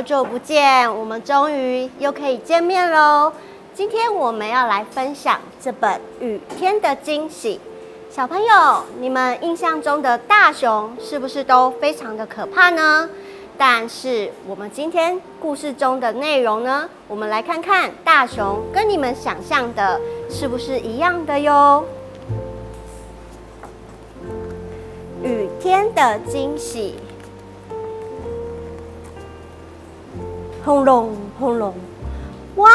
好久不见，我们终于又可以见面喽。今天我们要来分享这本《雨天的惊喜》。小朋友，你们印象中的大熊是不是都非常的可怕呢？但是我们今天故事中的内容呢，我们来看看大熊跟你们想象的是不是一样的哟。雨天的惊喜，轰隆轰隆，哇，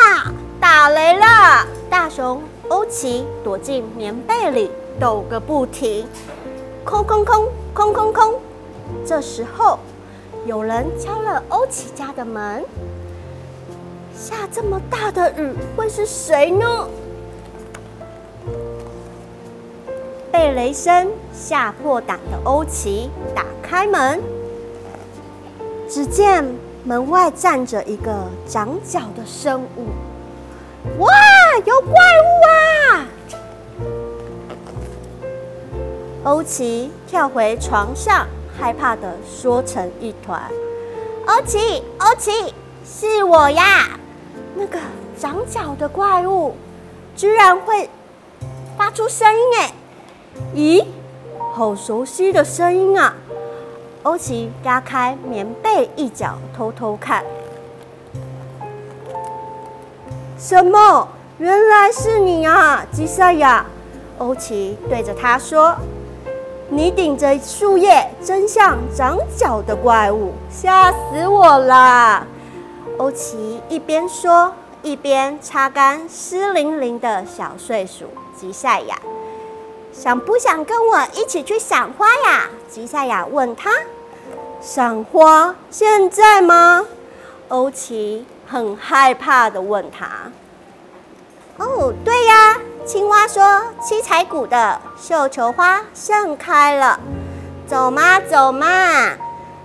打雷了！大熊欧奇躲进棉被里，抖个不停。空空空空空空，这时候有人敲了欧奇家的门。下这么大的雨，会是谁呢？被雷声吓破胆的欧奇打开门，只见门外站着一个长脚的生物。哇，有怪物啊！欧奇跳回床上，害怕的缩成一团。欧奇，欧奇，是我呀！那个长脚的怪物居然会发出声音哎！咦，好熟悉的声音啊！欧奇拉开棉被一角，偷偷看。什么？原来是你啊，吉赛亚！欧奇对着他说：“你顶着树叶，真像长脚的怪物，吓死我了！”欧奇一边说，一边擦干湿淋淋的小睡鼠吉赛亚。想不想跟我一起去赏花呀？吉赛亚问他。赏花？现在吗？欧奇很害怕的问他。哦，对呀，青蛙说七彩谷的绣球花盛开了，走嘛走嘛。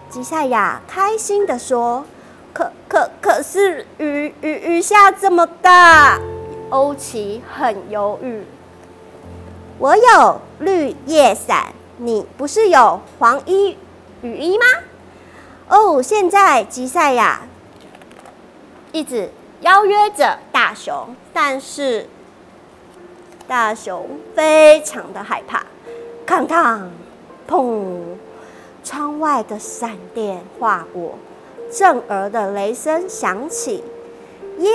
吉赛亚开心的说。可可可是雨雨雨下这么大，欧奇很犹豫。我有绿叶伞，你不是有黄衣雨衣吗？哦，现在吉赛亚一直邀约着大熊，但是大熊非常的害怕。看看，砰！窗外的闪电划过，震耳的雷声响起。耶，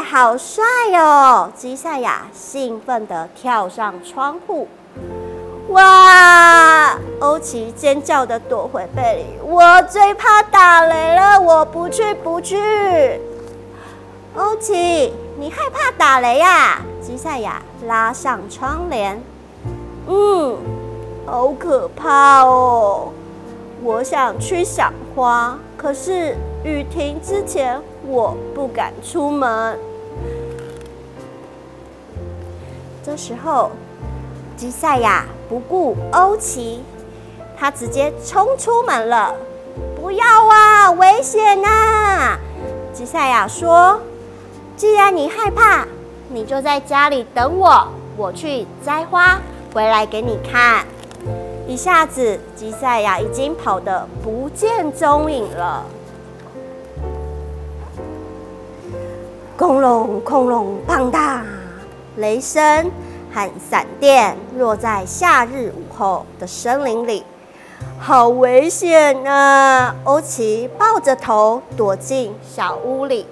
好帅哦！吉赛亚兴奋地跳上窗户。哇！欧奇尖叫地躲回被里。我最怕打雷了，我不去，不去。欧奇，你害怕打雷呀？吉赛亚拉上窗帘。嗯，好可怕哦！我想去赏花，可是雨停之前。我不敢出门。这时候，吉赛亚不顾欧奇，他直接冲出门了。不要啊，危险啊！吉赛亚说：“既然你害怕，你就在家里等我，我去摘花回来给你看。”一下子，吉赛亚已经跑得不见踪影了。空隆空隆，砰哒！雷声和闪电落在夏日午后的森林里，好危险啊！欧奇抱着头躲进小屋里，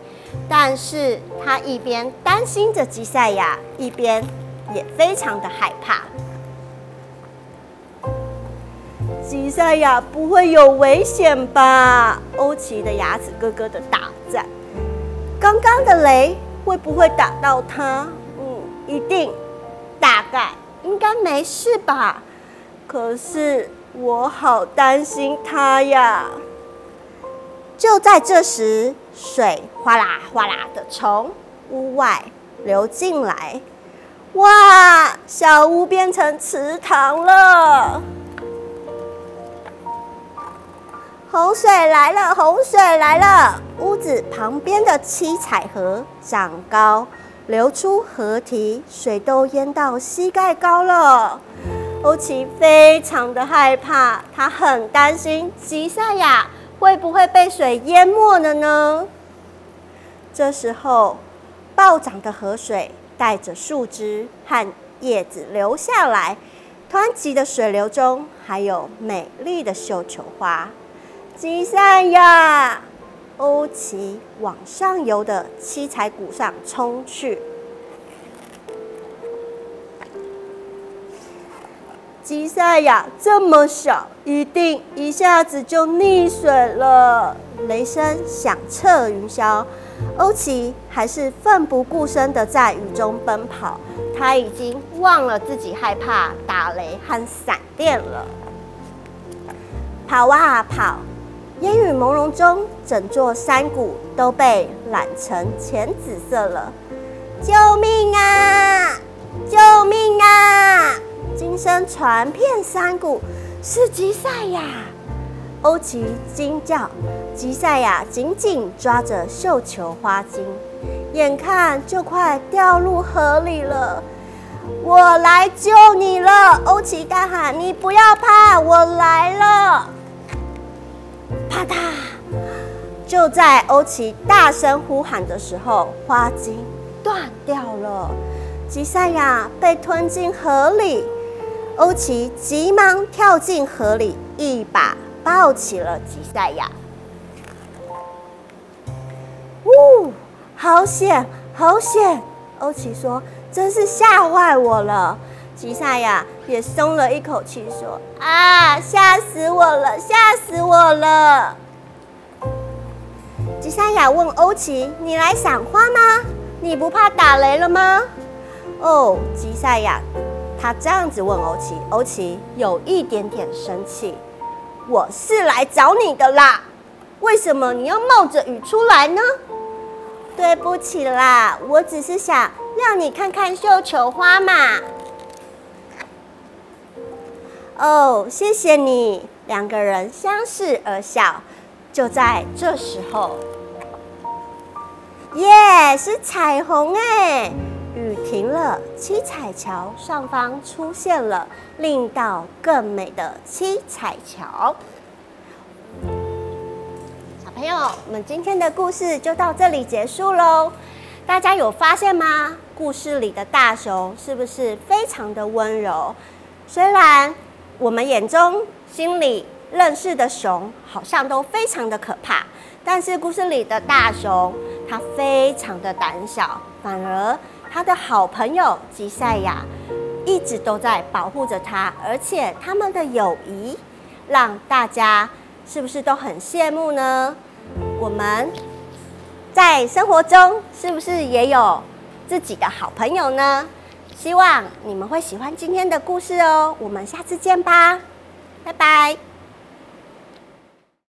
但是他一边担心着吉赛亚，一边也非常的害怕。吉赛亚不会有危险吧？欧奇的牙齿咯咯的打颤。刚刚的雷会不会打到他？嗯，一定，大概应该没事吧。可是我好担心他呀。就在这时，水哗啦哗啦的从屋外流进来，哇，小屋变成池塘了。洪水来了！洪水来了！屋子旁边的七彩河涨高，流出河堤，水都淹到膝盖高了。欧奇非常的害怕，他很担心吉赛亚会不会被水淹没了呢？这时候，暴涨的河水带着树枝和叶子流下来，湍急的水流中还有美丽的绣球花。吉赛亚，欧奇往上游的七彩谷上冲去。吉赛亚这么小，一定一下子就溺水了。雷声响彻云霄。欧奇还是奋不顾身的在雨中奔跑，他已经忘了自己害怕打雷和闪电了。跑啊跑，烟雨朦胧中，整座山谷都被染成浅紫色了。救命啊！救命啊！惊声传遍山谷，是吉赛亚！欧奇惊叫，吉赛亚紧紧抓着绣球花茎，眼看就快掉入河里了。我来救你了，欧奇大喊：“你不要怕，我来了！”啪嗒！就在欧奇大声呼喊的时候，花茎断掉了，吉赛亚被吞进河里。欧奇急忙跳进河里，一把。抱起了吉赛亚，呜，好险，好险！欧奇说：“真是吓坏我了。”吉赛亚也松了一口气，说：“啊，吓死我了，吓死我了！”吉赛亚问欧奇：“你来赏花吗？你不怕打雷了吗？”哦，吉赛亚他这样子问欧奇，欧奇有一点点生气。我是来找你的啦，为什么你要冒着雨出来呢？对不起啦，我只是想让你看看绣球花嘛。哦，谢谢你。两个人相视而笑。就在这时候，耶，是彩虹哎！雨停了，七彩桥上方出现了另一道更美的七彩桥。小朋友，我们今天的故事就到这里结束喽。大家有发现吗？故事里的大熊是不是非常的温柔？虽然我们眼中、心里认识的熊好像都非常的可怕，但是故事里的大熊它非常的胆小，反而。他的好朋友吉赛亚一直都在保护着他，而且他们的友谊让大家是不是都很羡慕呢？我们在生活中是不是也有自己的好朋友呢？希望你们会喜欢今天的故事哦，我们下次见吧，拜拜。